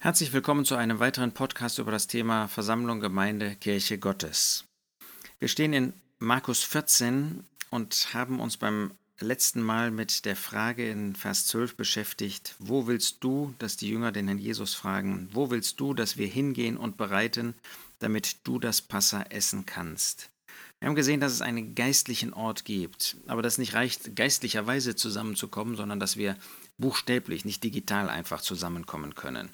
Herzlich willkommen zu einem weiteren Podcast über das Thema Versammlung, Gemeinde, Kirche Gottes. Wir stehen in Markus 14 und haben uns beim letzten Mal mit der Frage in Vers 12 beschäftigt, wo willst du, dass die Jünger den Herrn Jesus fragen, wo willst du, dass wir hingehen und bereiten, damit du das Passa essen kannst? Wir haben gesehen, dass es einen geistlichen Ort gibt, aber dass es nicht reicht, geistlicherweise zusammenzukommen, sondern dass wir buchstäblich, nicht digital einfach zusammenkommen können.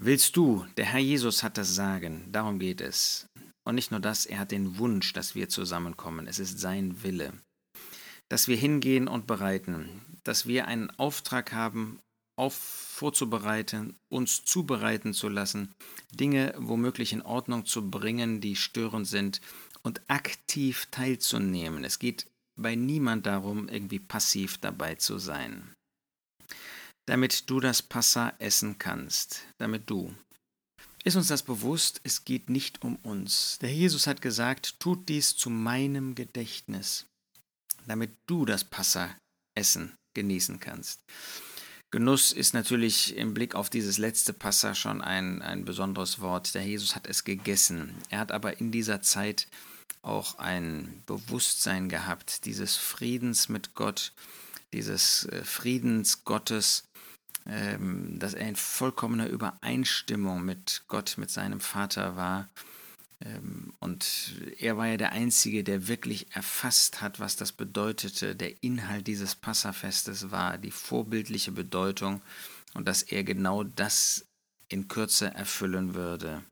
Willst du, der Herr Jesus hat das Sagen, darum geht es. Und nicht nur das, er hat den Wunsch, dass wir zusammenkommen. Es ist sein Wille. Dass wir hingehen und bereiten, dass wir einen Auftrag haben, auf vorzubereiten, uns zubereiten zu lassen, Dinge womöglich in Ordnung zu bringen, die störend sind und aktiv teilzunehmen. Es geht bei niemand darum, irgendwie passiv dabei zu sein damit du das Passa essen kannst, damit du. Ist uns das bewusst? Es geht nicht um uns. Der Jesus hat gesagt, tut dies zu meinem Gedächtnis, damit du das Passa essen, genießen kannst. Genuss ist natürlich im Blick auf dieses letzte Passa schon ein, ein besonderes Wort. Der Jesus hat es gegessen. Er hat aber in dieser Zeit auch ein Bewusstsein gehabt, dieses Friedens mit Gott, dieses äh, Friedens Gottes, ähm, dass er in vollkommener Übereinstimmung mit Gott, mit seinem Vater war. Ähm, und er war ja der Einzige, der wirklich erfasst hat, was das bedeutete. Der Inhalt dieses Passafestes war die vorbildliche Bedeutung und dass er genau das in Kürze erfüllen würde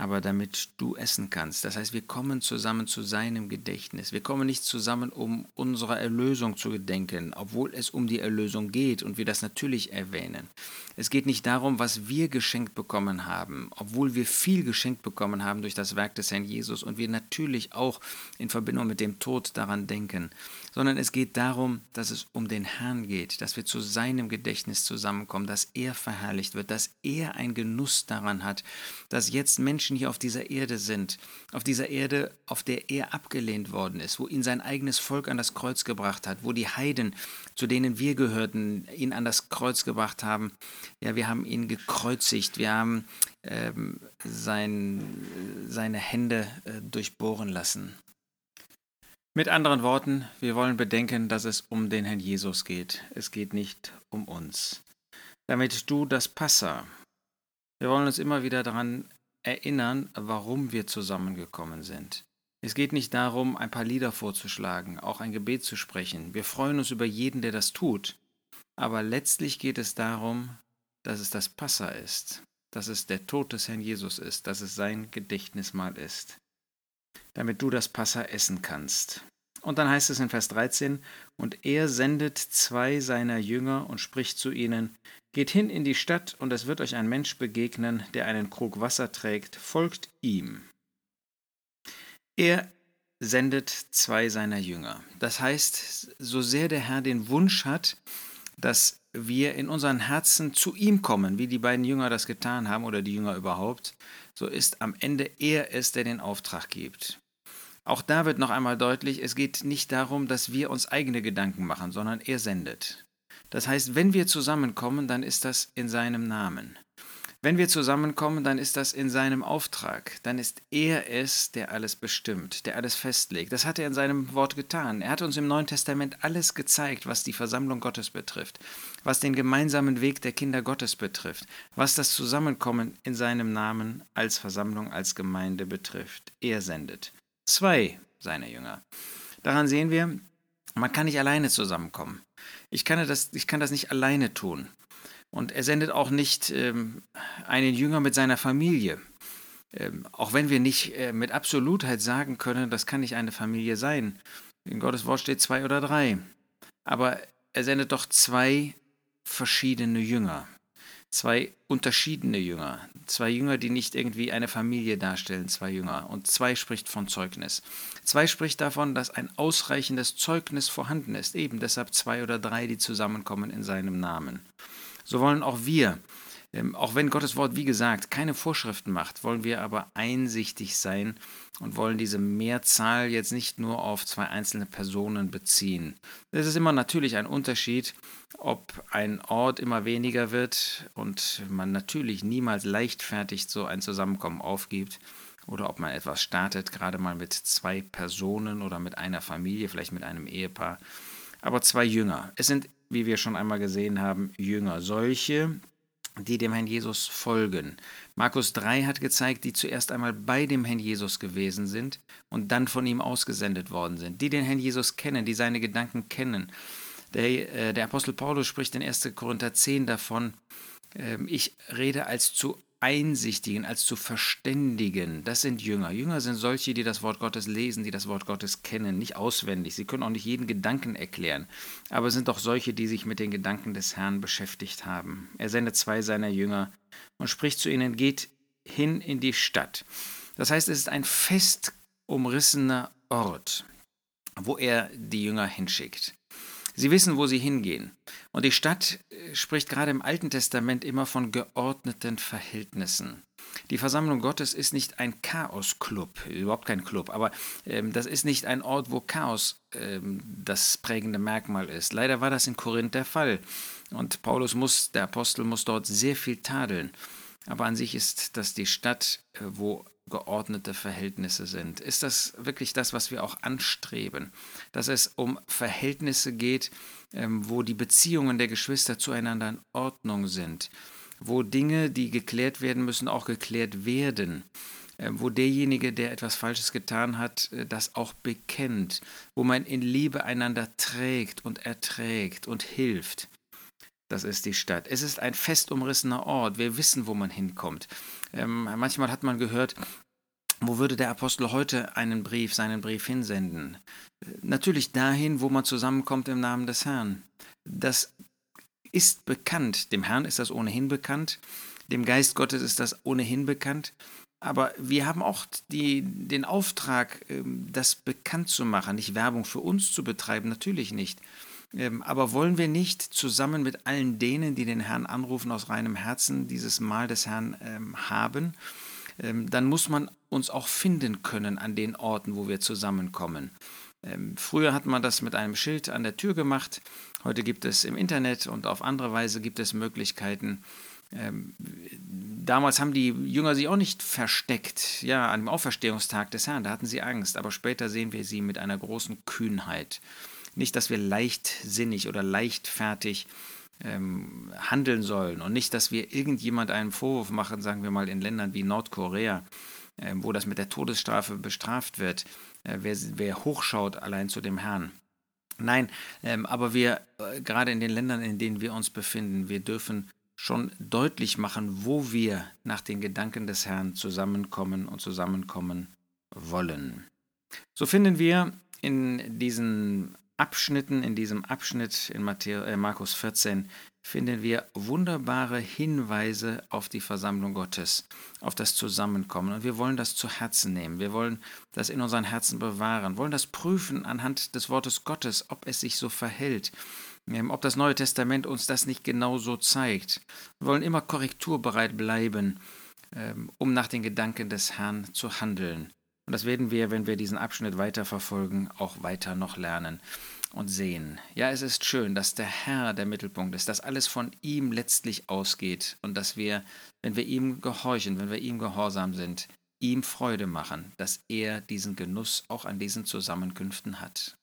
aber damit du essen kannst. Das heißt, wir kommen zusammen zu seinem Gedächtnis. Wir kommen nicht zusammen, um unserer Erlösung zu gedenken, obwohl es um die Erlösung geht und wir das natürlich erwähnen. Es geht nicht darum, was wir geschenkt bekommen haben, obwohl wir viel geschenkt bekommen haben durch das Werk des Herrn Jesus und wir natürlich auch in Verbindung mit dem Tod daran denken, sondern es geht darum, dass es um den Herrn geht, dass wir zu seinem Gedächtnis zusammenkommen, dass er verherrlicht wird, dass er einen Genuss daran hat, dass jetzt Menschen hier auf dieser Erde sind, auf dieser Erde, auf der er abgelehnt worden ist, wo ihn sein eigenes Volk an das Kreuz gebracht hat, wo die Heiden, zu denen wir gehörten, ihn an das Kreuz gebracht haben. Ja, wir haben ihn gekreuzigt, wir haben ähm, sein, seine Hände äh, durchbohren lassen. Mit anderen Worten, wir wollen bedenken, dass es um den Herrn Jesus geht. Es geht nicht um uns. Damit du das Passa. Wir wollen uns immer wieder daran erinnern, warum wir zusammengekommen sind. Es geht nicht darum, ein paar Lieder vorzuschlagen, auch ein Gebet zu sprechen. Wir freuen uns über jeden, der das tut. Aber letztlich geht es darum, dass es das Passa ist, dass es der Tod des Herrn Jesus ist, dass es sein Gedächtnismal ist damit du das Passa essen kannst. Und dann heißt es in Vers 13, und er sendet zwei seiner Jünger und spricht zu ihnen, Geht hin in die Stadt, und es wird euch ein Mensch begegnen, der einen Krug Wasser trägt, folgt ihm. Er sendet zwei seiner Jünger. Das heißt, so sehr der Herr den Wunsch hat, dass wir in unseren Herzen zu ihm kommen, wie die beiden Jünger das getan haben oder die Jünger überhaupt, so ist am Ende er es, der den Auftrag gibt. Auch da wird noch einmal deutlich, es geht nicht darum, dass wir uns eigene Gedanken machen, sondern er sendet. Das heißt, wenn wir zusammenkommen, dann ist das in seinem Namen. Wenn wir zusammenkommen, dann ist das in seinem Auftrag. Dann ist er es, der alles bestimmt, der alles festlegt. Das hat er in seinem Wort getan. Er hat uns im Neuen Testament alles gezeigt, was die Versammlung Gottes betrifft, was den gemeinsamen Weg der Kinder Gottes betrifft, was das Zusammenkommen in seinem Namen als Versammlung, als Gemeinde betrifft. Er sendet zwei seiner Jünger. Daran sehen wir, man kann nicht alleine zusammenkommen. Ich kann das, ich kann das nicht alleine tun. Und er sendet auch nicht ähm, einen Jünger mit seiner Familie. Ähm, auch wenn wir nicht äh, mit Absolutheit sagen können, das kann nicht eine Familie sein. In Gottes Wort steht zwei oder drei. Aber er sendet doch zwei verschiedene Jünger zwei unterschiedene Jünger, zwei Jünger, die nicht irgendwie eine Familie darstellen, zwei Jünger. Und zwei spricht von Zeugnis. Zwei spricht davon, dass ein ausreichendes Zeugnis vorhanden ist, eben deshalb zwei oder drei, die zusammenkommen in seinem Namen. So wollen auch wir Ähm, auch wenn Gottes Wort, wie gesagt, keine Vorschriften macht, wollen wir aber einsichtig sein und wollen diese Mehrzahl jetzt nicht nur auf zwei einzelne Personen beziehen. Es ist immer natürlich ein Unterschied, ob ein Ort immer weniger wird und man natürlich niemals leichtfertig so ein Zusammenkommen aufgibt oder ob man etwas startet, gerade mal mit zwei Personen oder mit einer Familie, vielleicht mit einem Ehepaar. Aber zwei Jünger. Es sind, wie wir schon einmal gesehen haben, Jünger. Solche, die dem Herrn Jesus folgen. Markus 3 hat gezeigt, die zuerst einmal bei dem Herrn Jesus gewesen sind und dann von ihm ausgesendet worden sind. Die den Herrn Jesus kennen, die seine Gedanken kennen. Der, äh, der Apostel Paulus spricht in 1. Korinther 10 davon, äh, ich rede als zu Einsichtigen, als zu Verständigen. Das sind Jünger. Jünger sind solche, die das Wort Gottes lesen, die das Wort Gottes kennen, nicht auswendig. Sie können auch nicht jeden Gedanken erklären, aber sind doch solche, die sich mit den Gedanken des Herrn beschäftigt haben. Er sendet zwei seiner Jünger und spricht zu ihnen, geht hin in die Stadt. Das heißt, es ist ein fest umrissener Ort, wo er die Jünger hinschickt. Sie wissen, wo sie hingehen. Und die Stadt äh, spricht gerade im Alten Testament immer von geordneten Verhältnissen. Die Versammlung Gottes ist nicht ein Chaos-Club, überhaupt kein Club, aber ähm, das ist nicht ein Ort, wo Chaos ähm, das prägende Merkmal ist. Leider war das in Korinth der Fall. Und Paulus muss, der Apostel muss dort sehr viel tadeln. Aber an sich ist das die Stadt, äh, wo geordnete Verhältnisse sind. Ist das wirklich das, was wir auch anstreben? Dass es um Verhältnisse geht, ähm, wo die Beziehungen der Geschwister zueinander in Ordnung sind, wo Dinge, die geklärt werden müssen, auch geklärt werden, ähm, wo derjenige, der etwas Falsches getan hat, äh, das auch bekennt, wo man in Liebe einander trägt und erträgt und hilft. Das ist die Stadt. Es ist ein fest umrissener Ort. Wir wissen, wo man hinkommt. Ähm, manchmal hat man gehört, wo würde der Apostel heute einen Brief, seinen Brief hinsenden? Natürlich dahin, wo man zusammenkommt im Namen des Herrn. Das ist bekannt. Dem Herrn ist das ohnehin bekannt. Dem Geist Gottes ist das ohnehin bekannt. Aber wir haben auch die, den Auftrag, ähm, das bekannt zu machen, nicht Werbung für uns zu betreiben, natürlich nicht. Ähm, aber wollen wir nicht zusammen mit allen denen, die den Herrn anrufen, aus reinem Herzen dieses Mahl des Herrn ähm, haben? Ähm, dann muss man uns auch finden können an den Orten, wo wir zusammenkommen. Früher hat man das mit einem Schild an der Tür gemacht. Heute gibt es im Internet und auf andere Weise gibt es Möglichkeiten. damals haben die Jünger sich auch nicht versteckt, ja, an dem Auferstehungstag des Herrn, da hatten sie Angst, aber später sehen wir sie mit einer großen Kühnheit. Nicht, dass wir leichtsinnig oder leichtfertig ähm, handeln sollen und nicht, dass wir irgendjemand einen Vorwurf machen, sagen wir mal in Ländern wie Nordkorea, äh, wo das mit der Todesstrafe bestraft wird, äh, wer, wer hochschaut allein zu dem Herrn. Nein, ähm, aber wir, äh, gerade in den Ländern, in denen wir uns befinden, wir dürfen schon deutlich machen, wo wir nach den Gedanken des Herrn zusammenkommen und zusammenkommen wollen. So finden wir in diesen Abschnitten, in diesem Abschnitt in Matthäus, äh, Markus 14, finden wir wunderbare Hinweise auf die Versammlung Gottes, auf das Zusammenkommen. Und wir wollen das zu Herzen nehmen. Wir wollen das in unseren Herzen bewahren, wollen das prüfen anhand des Wortes Gottes, ob es sich so verhält, ähm, ob das Neue Testament uns das nicht genau so zeigt. Wir wollen immer korrekturbereit bleiben, ähm, um nach den Gedanken des Herrn zu handeln. Und das werden wir, wenn wir diesen Abschnitt weiterverfolgen, auch weiter noch lernen und sehen. Ja, es ist schön, dass der Herr der Mittelpunkt ist, dass alles von ihm letztlich ausgeht und dass wir, wenn wir ihm gehorchen, wenn wir ihm gehorsam sind, ihm Freude machen, dass er diesen Genuss auch an diesen Zusammenkünften hat.